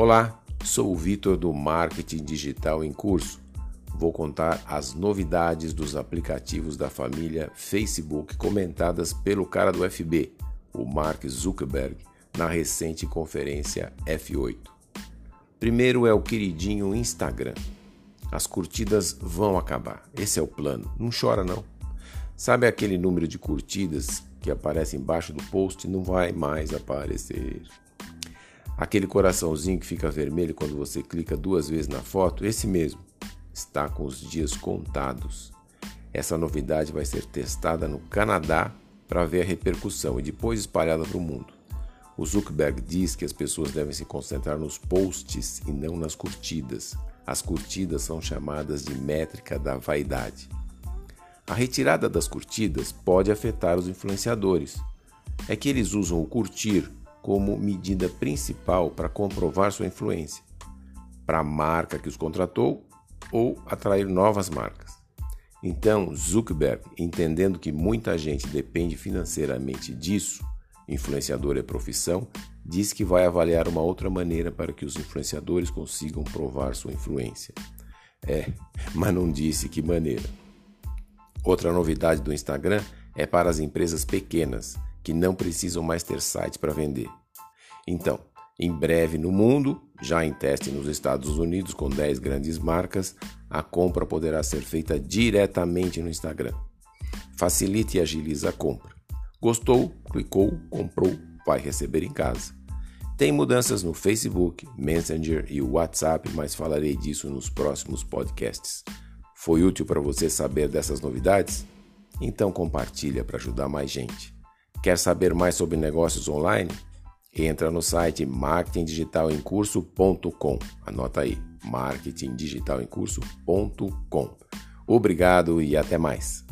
Olá, sou o Vitor do Marketing Digital em Curso. Vou contar as novidades dos aplicativos da família Facebook comentadas pelo cara do FB, o Mark Zuckerberg, na recente conferência F8. Primeiro é o queridinho Instagram. As curtidas vão acabar. Esse é o plano. Não chora não. Sabe aquele número de curtidas que aparece embaixo do post? Não vai mais aparecer. Aquele coraçãozinho que fica vermelho quando você clica duas vezes na foto, esse mesmo, está com os dias contados. Essa novidade vai ser testada no Canadá para ver a repercussão e depois espalhada para o mundo. O Zuckerberg diz que as pessoas devem se concentrar nos posts e não nas curtidas. As curtidas são chamadas de métrica da vaidade. A retirada das curtidas pode afetar os influenciadores. É que eles usam o curtir como medida principal para comprovar sua influência para a marca que os contratou ou atrair novas marcas. Então, Zuckerberg, entendendo que muita gente depende financeiramente disso, influenciador é profissão, diz que vai avaliar uma outra maneira para que os influenciadores consigam provar sua influência. É, mas não disse que maneira. Outra novidade do Instagram é para as empresas pequenas, que não precisam mais ter site para vender. Então, em breve no mundo, já em teste nos Estados Unidos com 10 grandes marcas, a compra poderá ser feita diretamente no Instagram. Facilita e agiliza a compra. Gostou, clicou, comprou, vai receber em casa. Tem mudanças no Facebook, Messenger e WhatsApp, mas falarei disso nos próximos podcasts. Foi útil para você saber dessas novidades? Então compartilha para ajudar mais gente. Quer saber mais sobre negócios online? Entra no site marketingdigitalemcurso.com. Anota aí, marketingdigitalemcurso.com. Obrigado e até mais.